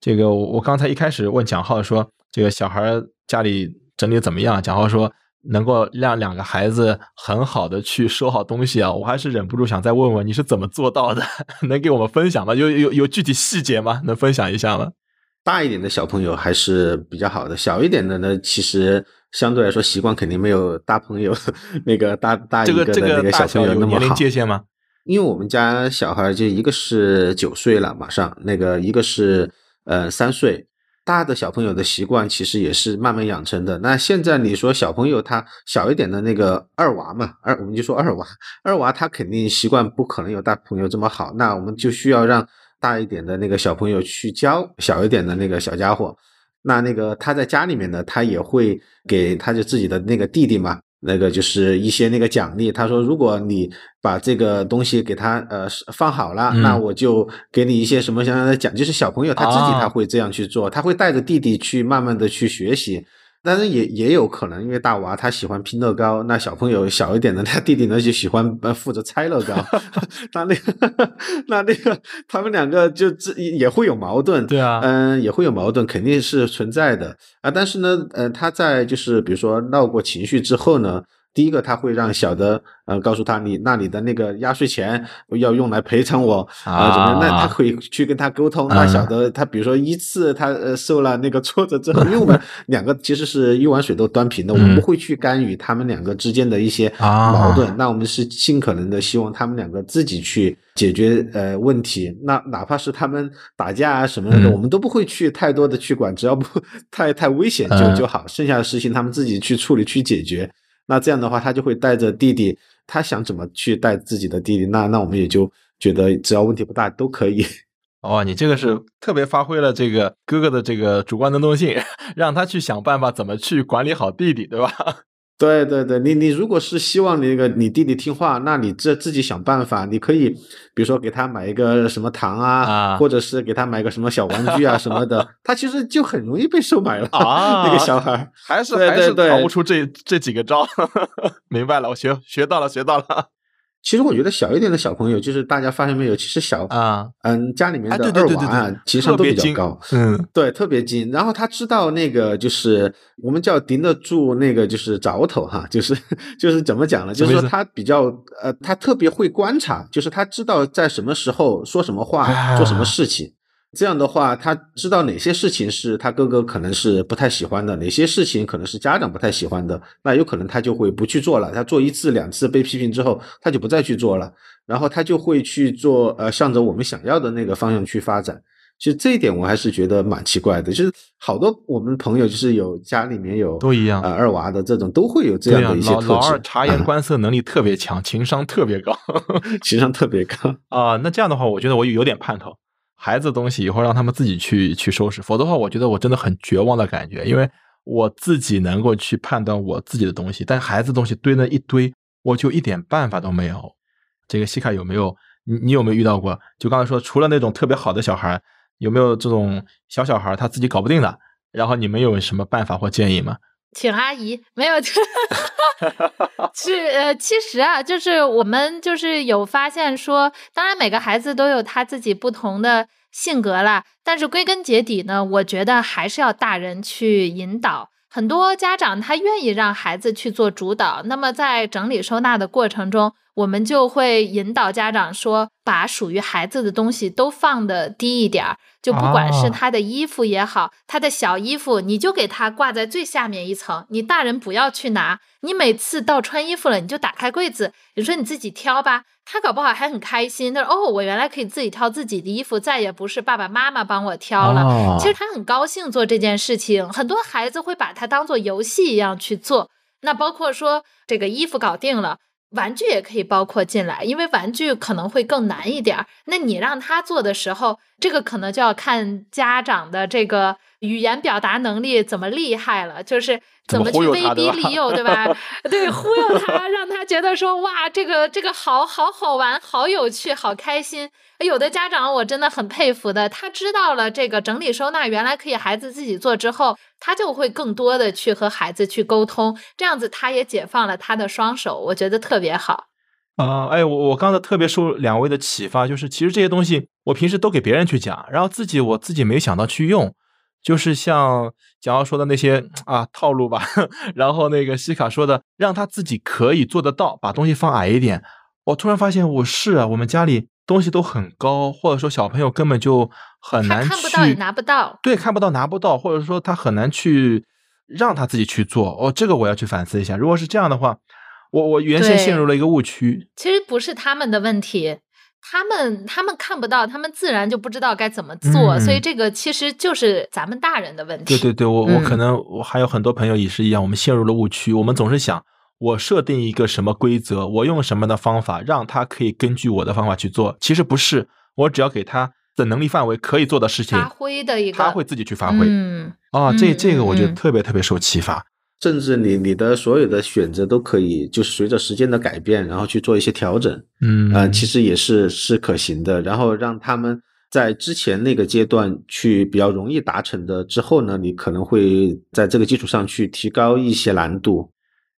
这个我刚才一开始问蒋浩说，这个小孩家里整理怎么样？蒋浩说。能够让两个孩子很好的去收好东西啊，我还是忍不住想再问问你是怎么做到的？能给我们分享吗？有有有具体细节吗？能分享一下吗？大一点的小朋友还是比较好的，小一点的呢，其实相对来说习惯肯定没有大朋友 那个大大一个的那个小朋友那么好。年龄界限吗？因为我们家小孩就一个是九岁了，马上那个一个是呃三岁。大的小朋友的习惯其实也是慢慢养成的。那现在你说小朋友他小一点的那个二娃嘛，二我们就说二娃，二娃他肯定习惯不可能有大朋友这么好。那我们就需要让大一点的那个小朋友去教小一点的那个小家伙。那那个他在家里面呢，他也会给他就自己的那个弟弟嘛。那个就是一些那个奖励，他说，如果你把这个东西给他呃放好了，那我就给你一些什么相应的奖。就是小朋友他自己他会这样去做，他会带着弟弟去慢慢的去学习。但是也也有可能，因为大娃他喜欢拼乐高，那小朋友小一点的，他弟弟呢就喜欢呃负责拆乐高，那那个那那个他们两个就这也会有矛盾，对啊，嗯，也会有矛盾，肯定是存在的啊。但是呢，呃，他在就是比如说闹过情绪之后呢。第一个，他会让小的，呃，告诉他你那你的那个压岁钱要用来赔偿我啊，怎么样？那他可以去跟他沟通。那小的，他比如说一次他呃受了那个挫折之后，因为我们两个其实是一碗水都端平的，我们不会去干预他们两个之间的一些矛盾。那我们是尽可能的希望他们两个自己去解决呃问题。那哪怕是他们打架啊什么的，我们都不会去太多的去管，只要不 太太危险就就好。剩下的事情他们自己去处理去解决。那这样的话，他就会带着弟弟，他想怎么去带自己的弟弟，那那我们也就觉得只要问题不大都可以。哦，你这个是特别发挥了这个哥哥的这个主观能动性，让他去想办法怎么去管理好弟弟，对吧？对对对，你你如果是希望那个你弟弟听话，那你这自己想办法，你可以比如说给他买一个什么糖啊，或者是给他买个什么小玩具啊什么的，他其实就很容易被收买了啊。那个小孩还是还是逃不出这这几个招。明白了，我学学到了，学到了。其实我觉得小一点的小朋友，就是大家发现没有，其实小啊，嗯，家里面的二娃啊，情商都比较高，嗯，对，特别精。然后他知道那个就是我们叫顶得住那个就是着头哈，就是就是怎么讲呢？就是说他比较呃，他特别会观察，就是他知道在什么时候说什么话，做什么事情。这样的话，他知道哪些事情是他哥哥可能是不太喜欢的，哪些事情可能是家长不太喜欢的，那有可能他就会不去做了。他做一次两次被批评之后，他就不再去做了，然后他就会去做呃，向着我们想要的那个方向去发展。其实这一点我还是觉得蛮奇怪的，就是好多我们朋友就是有家里面有都一样啊二娃的这种都会有这样的一些特质。老二察言观色能力特别强，情商特别高，情商特别高 啊。那这样的话，我觉得我有点盼头。孩子的东西以后让他们自己去去收拾，否则的话，我觉得我真的很绝望的感觉。因为我自己能够去判断我自己的东西，但孩子东西堆那一堆，我就一点办法都没有。这个西卡有没有？你你有没有遇到过？就刚才说，除了那种特别好的小孩，有没有这种小小孩他自己搞不定的？然后你们有什么办法或建议吗？请阿姨，没有，是呃，其实啊，就是我们就是有发现说，当然每个孩子都有他自己不同的性格啦，但是归根结底呢，我觉得还是要大人去引导。很多家长他愿意让孩子去做主导，那么在整理收纳的过程中，我们就会引导家长说，把属于孩子的东西都放的低一点儿，就不管是哦他的衣服也好，他的小衣服，你就给他挂在最下面一层，你大人不要去拿。你每次到穿衣服了，你就打开柜子，你说你自己挑吧。他搞不好还很开心，他说：“哦，我原来可以自己挑自己的衣服，再也不是爸爸妈妈帮我挑了。哦其实他很高兴做这件事情，很多孩子会把它当做游戏一样去做。那包括说这个衣服搞定了。玩具也可以包括进来，因为玩具可能会更难一点儿。那你让他做的时候，这个可能就要看家长的这个语言表达能力怎么厉害了，就是怎么去威逼利诱，对吧？对，忽悠他，让他觉得说哇，这个这个好好好玩，好有趣，好开心。有的家长我真的很佩服的，他知道了这个整理收纳原来可以孩子自己做之后，他就会更多的去和孩子去沟通，这样子他也解放了他的双手，我觉得特别好。啊、哎，我我刚才特别受两位的启发，就是其实这些东西我平时都给别人去讲，然后自己我自己没想到去用，就是像蒋奥说的那些啊套路吧，然后那个西卡说的，让他自己可以做得到，把东西放矮一点。我突然发现我是啊，我们家里东西都很高，或者说小朋友根本就很他难看不到也去拿不到，对，看不到拿不到，或者说他很难去让他自己去做。哦，这个我要去反思一下。如果是这样的话，我我原先陷入了一个误区。其实不是他们的问题。他们他们看不到，他们自然就不知道该怎么做，嗯所以这个其实就是咱们大人的问题。对对对，我我可嗯能我还有很多朋友也是一样，我们陷入了误区。我们总是想，我设定一个什么规则，我用什么的方法，让他可以根据我的方法去做。其实不是，我只要给他的能力范围可以做的事情发，挥的一个，他会自己去发挥。嗯，啊，这嗯这个我觉得特别特别受启发。甚至你你的所有的选择都可以，就是随着时间的改变，然后去做一些调整。嗯呃，其实也是是可行的。然后让他们在之前那个阶段去比较容易达成的，之后呢，你可能会在这个基础上去提高一些难度。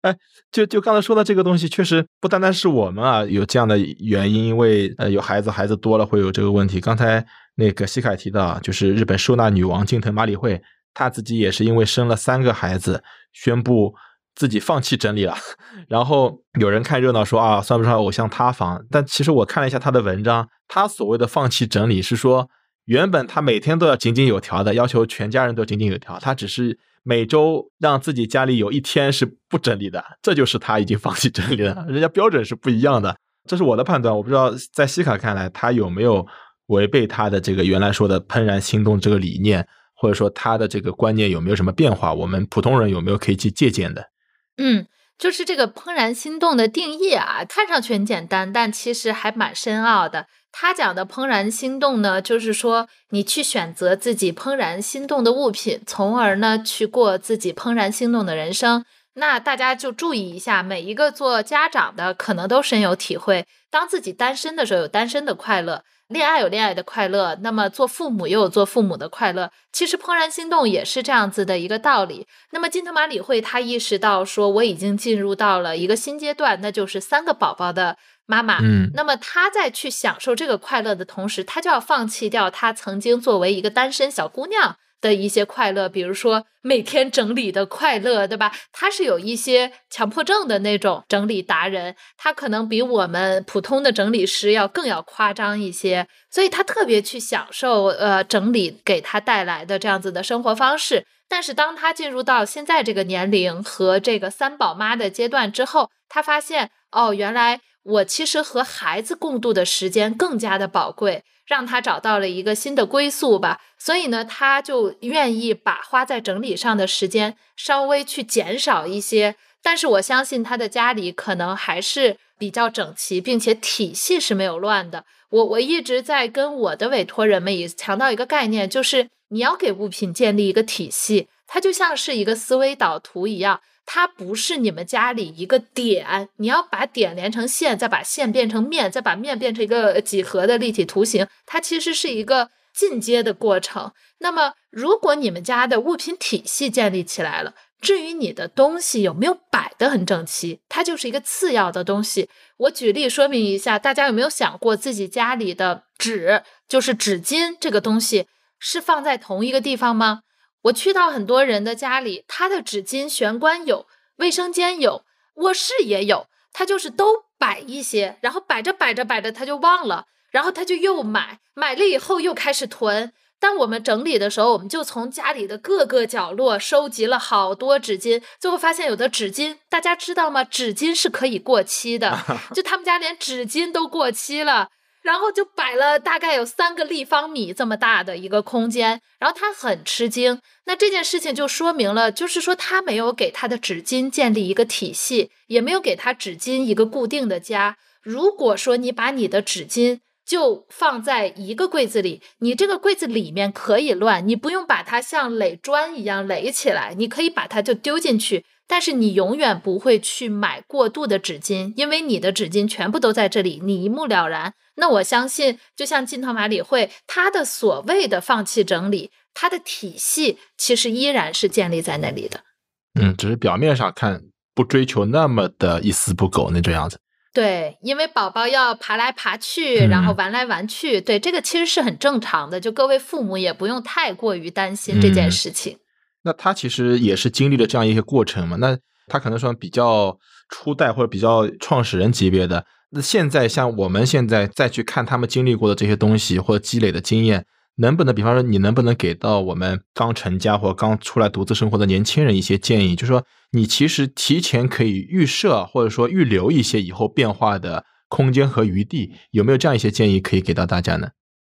哎就就刚才说的这个东西，确实不单单是我们啊有这样的原因，因为呃有孩子，孩子多了会有这个问题。刚才那个西凯提到啊，就是日本收纳女王近藤麻里惠，他自己也是因为生了三个孩子，宣布自己放弃整理了。然后有人看热闹说啊，算不上偶像塌房，但其实我看了一下他的文章，他所谓的放弃整理是说，原本他每天都要井井有条的，要求全家人都井井有条，他只是每周让自己家里有一天是不整理的，这就是他已经放弃整理了。人家标准是不一样的，这是我的判断。我不知道在西卡看来，他有没有违背他的这个原来说的怦然心动这个理念，或者说他的这个观念有没有什么变化？我们普通人有没有可以去借鉴的？嗯，就是这个怦然心动的定义啊，看上去很简单，但其实还蛮深奥的。他讲的怦然心动呢，就是说你去选择自己怦然心动的物品，从而呢去过自己怦然心动的人生。那大家就注意一下，每一个做家长的可能都深有体会。当自己单身的时候，有单身的快乐；恋爱有恋爱的快乐，那么做父母也有做父母的快乐。其实怦然心动也是这样子的一个道理。那么金特马里会她意识到说，我已经进入到了一个新阶段，那就是三个宝宝的妈妈。嗯那么她在去享受这个快乐的同时，她就要放弃掉她曾经作为一个单身小姑娘的一些快乐，比如说每天整理的快乐，对吧？他是有一些强迫症的那种整理达人，他可能比我们普通的整理师要更要夸张一些，所以他特别去享受呃整理给他带来的这样子的生活方式。但是当他进入到现在这个年龄和这个三宝妈的阶段之后，他发现哦，原来我其实和孩子共度的时间更加的宝贵，让他找到了一个新的归宿吧。所以呢，他就愿意把花在整理上的时间稍微去减少一些。但是我相信他的家里可能还是比较整齐，并且体系是没有乱的。我我一直在跟我的委托人们也强调一个概念，就是你要给物品建立一个体系，它就像是一个思维导图一样，它不是你们家里一个点，你要把点连成线，再把线变成面，再把面变成一个几何的立体图形，它其实是一个进阶的过程。那么，如果你们家的物品体系建立起来了，至于你的东西有没有摆得很整齐，它就是一个次要的东西。我举例说明一下，大家有没有想过自己家里的纸，就是纸巾这个东西，是放在同一个地方吗？我去到很多人的家里，他的纸巾玄关有，卫生间有，卧室也有，他就是都摆一些，然后摆着摆着摆着他就忘了，然后他就又买，买了以后又开始囤。当我们整理的时候，我们就从家里的各个角落收集了好多纸巾，最后发现有的纸巾，大家知道吗？纸巾是可以过期的，就他们家连纸巾都过期了。然后就摆了大概有三个立方米这么大的一个空间，然后他很吃惊。那这件事情就说明了，就是说他没有给他的纸巾建立一个体系，也没有给他纸巾一个固定的家。如果说你把你的纸巾就放在一个柜子里，你这个柜子里面可以乱，你不用把它像垒砖一样垒起来，你可以把它就丢进去。但是你永远不会去买过度的纸巾，因为你的纸巾全部都在这里，你一目了然。那我相信，就像金汤马里会，它的所谓的放弃整理，它的体系其实依然是建立在那里的。嗯，只是表面上看不追求那么的一丝不苟那种样子。对，因为宝宝要爬来爬去，然后玩来玩去，对这个其实是很正常的，就各位父母也不用太过于担心这件事情。那他其实也是经历了这样一些过程嘛？那他可能说比较初代或者比较创始人级别的。那现在像我们现在再去看他们经历过的这些东西或者积累的经验，能不能比方说你能不能给到我们刚成家或刚出来独自生活的年轻人一些建议？就是说你其实提前可以预设或者说预留一些以后变化的空间和余地，有没有这样一些建议可以给到大家呢？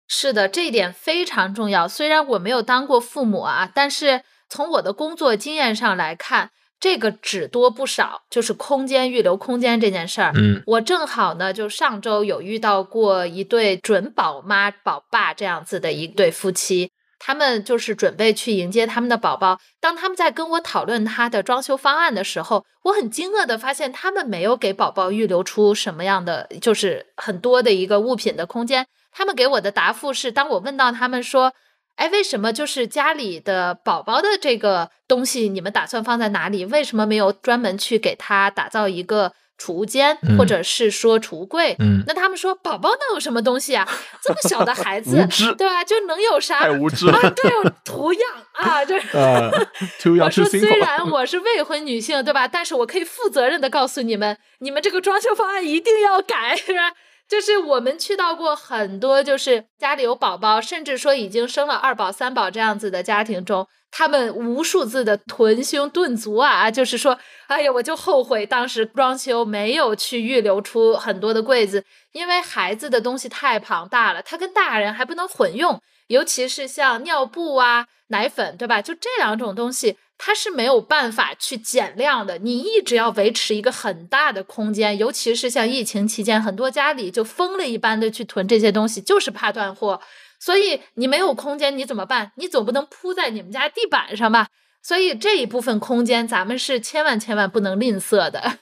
是的，这一点非常重要。虽然我没有当过父母啊，但是。从我的工作经验上来看，这个只多不少，就是空间预留空间这件事儿。嗯，我正好呢，就上周有遇到过一对准宝妈宝爸这样子的一对夫妻，他们就是准备去迎接他们的宝宝。当他们在跟我讨论他的装修方案的时候，我很惊愕的发现，他们没有给宝宝预留出什么样的，就是很多的一个物品的空间。他们给我的答复是，当我问到他们说。哎，为什么就是家里的宝宝的这个东西，你们打算放在哪里？为什么没有专门去给他打造一个储物间，或者是说储物柜？嗯，那他们说，宝宝能有什么东西啊？这么小的孩子，对吧？就能有啥？太无知了。对，有图样啊，就是。我说，虽然我是未婚女性，对吧？但是我可以负责任的告诉你们，你们这个装修方案一定要改，是吧？就是我们去到过很多，就是家里有宝宝，甚至说已经生了二宝、三宝这样子的家庭中，他们无数次的囤胸顿足啊，就是说，哎呀，我就后悔当时装修没有去预留出很多的柜子，因为孩子的东西太庞大了，他跟大人还不能混用，尤其是像尿布啊、奶粉，对吧？就这两种东西。它是没有办法去减量的，你一直要维持一个很大的空间，尤其是像疫情期间，很多家里就疯了一般的去囤这些东西，就是怕断货。所以你没有空间，你怎么办？你总不能铺在你们家地板上吧？所以这一部分空间，咱们是千万千万不能吝啬的。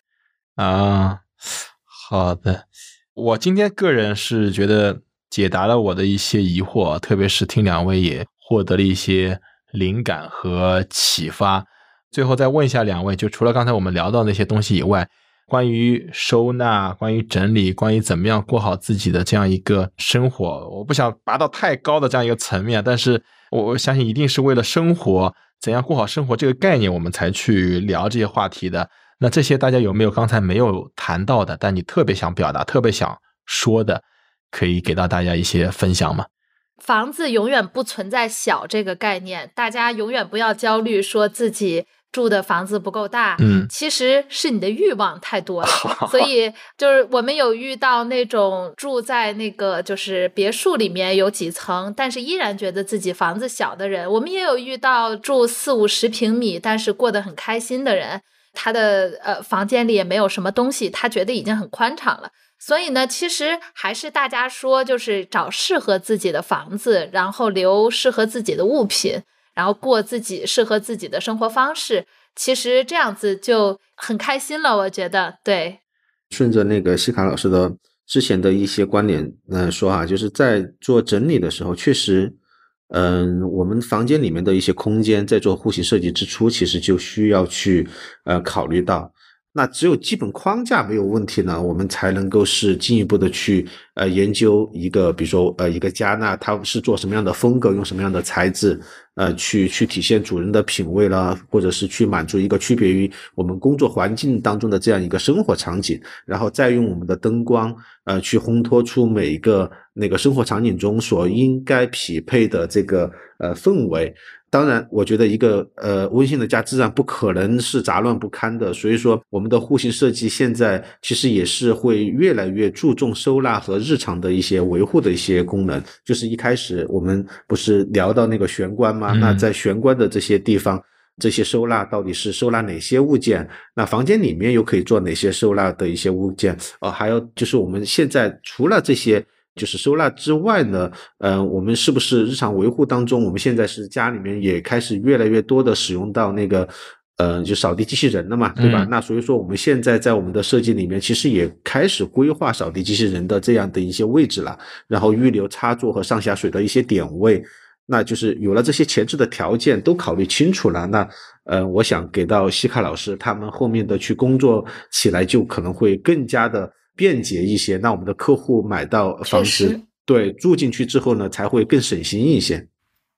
啊，好的，我今天个人是觉得解答了我的一些疑惑，特别是听两位也获得了一些。灵感和启发。最后再问一下两位，就除了刚才我们聊到那些东西以外，关于收纳、关于整理、关于怎么样过好自己的这样一个生活，我不想拔到太高的这样一个层面，但是我相信一定是为了生活，怎样过好生活这个概念，我们才去聊这些话题的。那这些大家有没有刚才没有谈到的，但你特别想表达、特别想说的，可以给到大家一些分享吗？房子永远不存在小这个概念，大家永远不要焦虑，说自己住的房子不够大。嗯，其实是你的欲望太多了。所以就是我们有遇到那种住在那个就是别墅里面有几层，但是依然觉得自己房子小的人。我们也有遇到住四五十平米，但是过得很开心的人，他的呃房间里也没有什么东西，他觉得已经很宽敞了。所以呢，其实还是大家说，就是找适合自己的房子，然后留适合自己的物品，然后过自己适合自己的生活方式。其实这样子就很开心了，我觉得。对，顺着那个西卡老师的之前的一些观点，嗯，说哈，就是在做整理的时候，确实，嗯，我们房间里面的一些空间，在做户型设计之初，其实就需要去呃考虑到。那只有基本框架没有问题呢，我们才能够是进一步的去呃研究一个，比如说呃一个家，那它是做什么样的风格，用什么样的材质，呃去去体现主人的品味啦，或者是去满足一个区别于我们工作环境当中的这样一个生活场景，然后再用我们的灯光呃去烘托出每一个那个生活场景中所应该匹配的这个呃氛围。当然，我觉得一个呃温馨的家自然不可能是杂乱不堪的，所以说我们的户型设计现在其实也是会越来越注重收纳和日常的一些维护的一些功能。就是一开始我们不是聊到那个玄关吗？那在玄关的这些地方，这些收纳到底是收纳哪些物件？那房间里面又可以做哪些收纳的一些物件？哦，还有就是我们现在除了这些。就是收纳之外呢，呃，我们是不是日常维护当中，我们现在是家里面也开始越来越多的使用到那个，呃，就扫地机器人了嘛，对吧？那所以说我们现在在我们的设计里面，其实也开始规划扫地机器人的这样的一些位置了，然后预留插座和上下水的一些点位，那就是有了这些前置的条件都考虑清楚了，那呃，我想给到西卡老师他们后面的去工作起来就可能会更加的。便捷一些，那我们的客户买到房子，对住进去之后呢，才会更省心一些。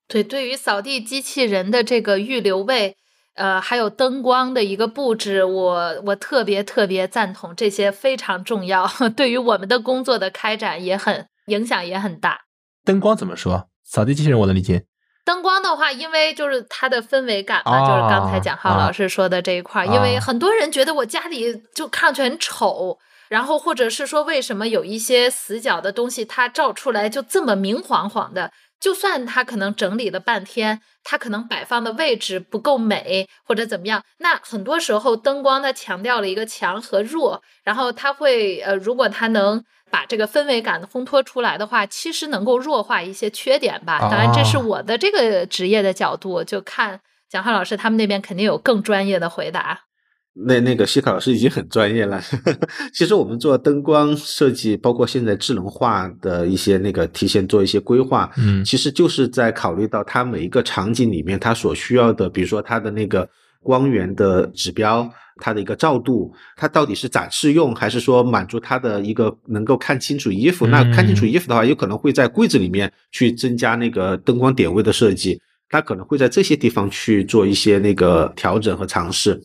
对，对于扫地机器人的这个预留位，呃，还有灯光的一个布置，我我特别特别赞同，这些非常重要，对于我们的工作的开展也很影响也很大。灯光怎么说？扫地机器人我能理解。灯光的话，因为就是它的氛围感嘛，就是刚才蒋浩老师说的这一块，因为很多人觉得我家里就看上去很丑。然后，或者是说，为什么有一些死角的东西，它照出来就这么明晃晃的？就算它可能整理了半天，它可能摆放的位置不够美，或者怎么样？那很多时候灯光它强调了一个强和弱，然后它会呃，如果它能把这个氛围感烘托出来的话，其实能够弱化一些缺点吧。当然，这是我的这个职业的角度，就看蒋浩老师他们那边肯定有更专业的回答。那那个西卡老师已经很专业了。其实我们做灯光设计，包括现在智能化的一些那个提前做一些规划，嗯，其实就是在考虑到它每一个场景里面它所需要的，比如说它的那个光源的指标，它的一个照度，它到底是展示用，还是说满足它的一个能够看清楚衣服？那看清楚衣服的话，有可能会在柜子里面去增加那个灯光点位的设计，它可能会在这些地方去做一些那个调整和尝试。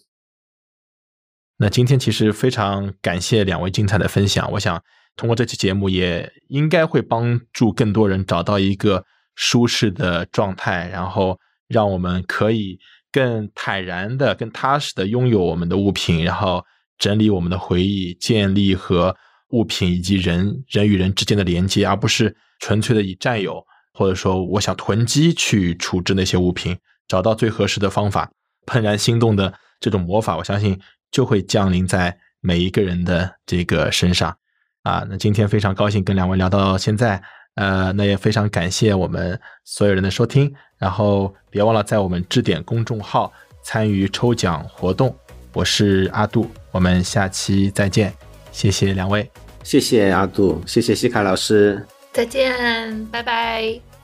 那今天其实非常感谢两位精彩的分享，我想通过这期节目也应该会帮助更多人找到一个舒适的状态，然后让我们可以更坦然的、更踏实的拥有我们的物品，然后整理我们的回忆，建立和物品以及人人与人之间的连接，而不是纯粹的以占有或者说我想囤积去处置那些物品，找到最合适的方法，怦然心动的这种魔法，我相信。就会降临在每一个人的这个身上，啊，那今天非常高兴跟两位聊到现在，呃，那也非常感谢我们所有人的收听，然后别忘了在我们置点公众号参与抽奖活动，我是阿杜，我们下期再见，谢谢两位，谢谢阿杜，谢谢西卡老师，再见，拜拜。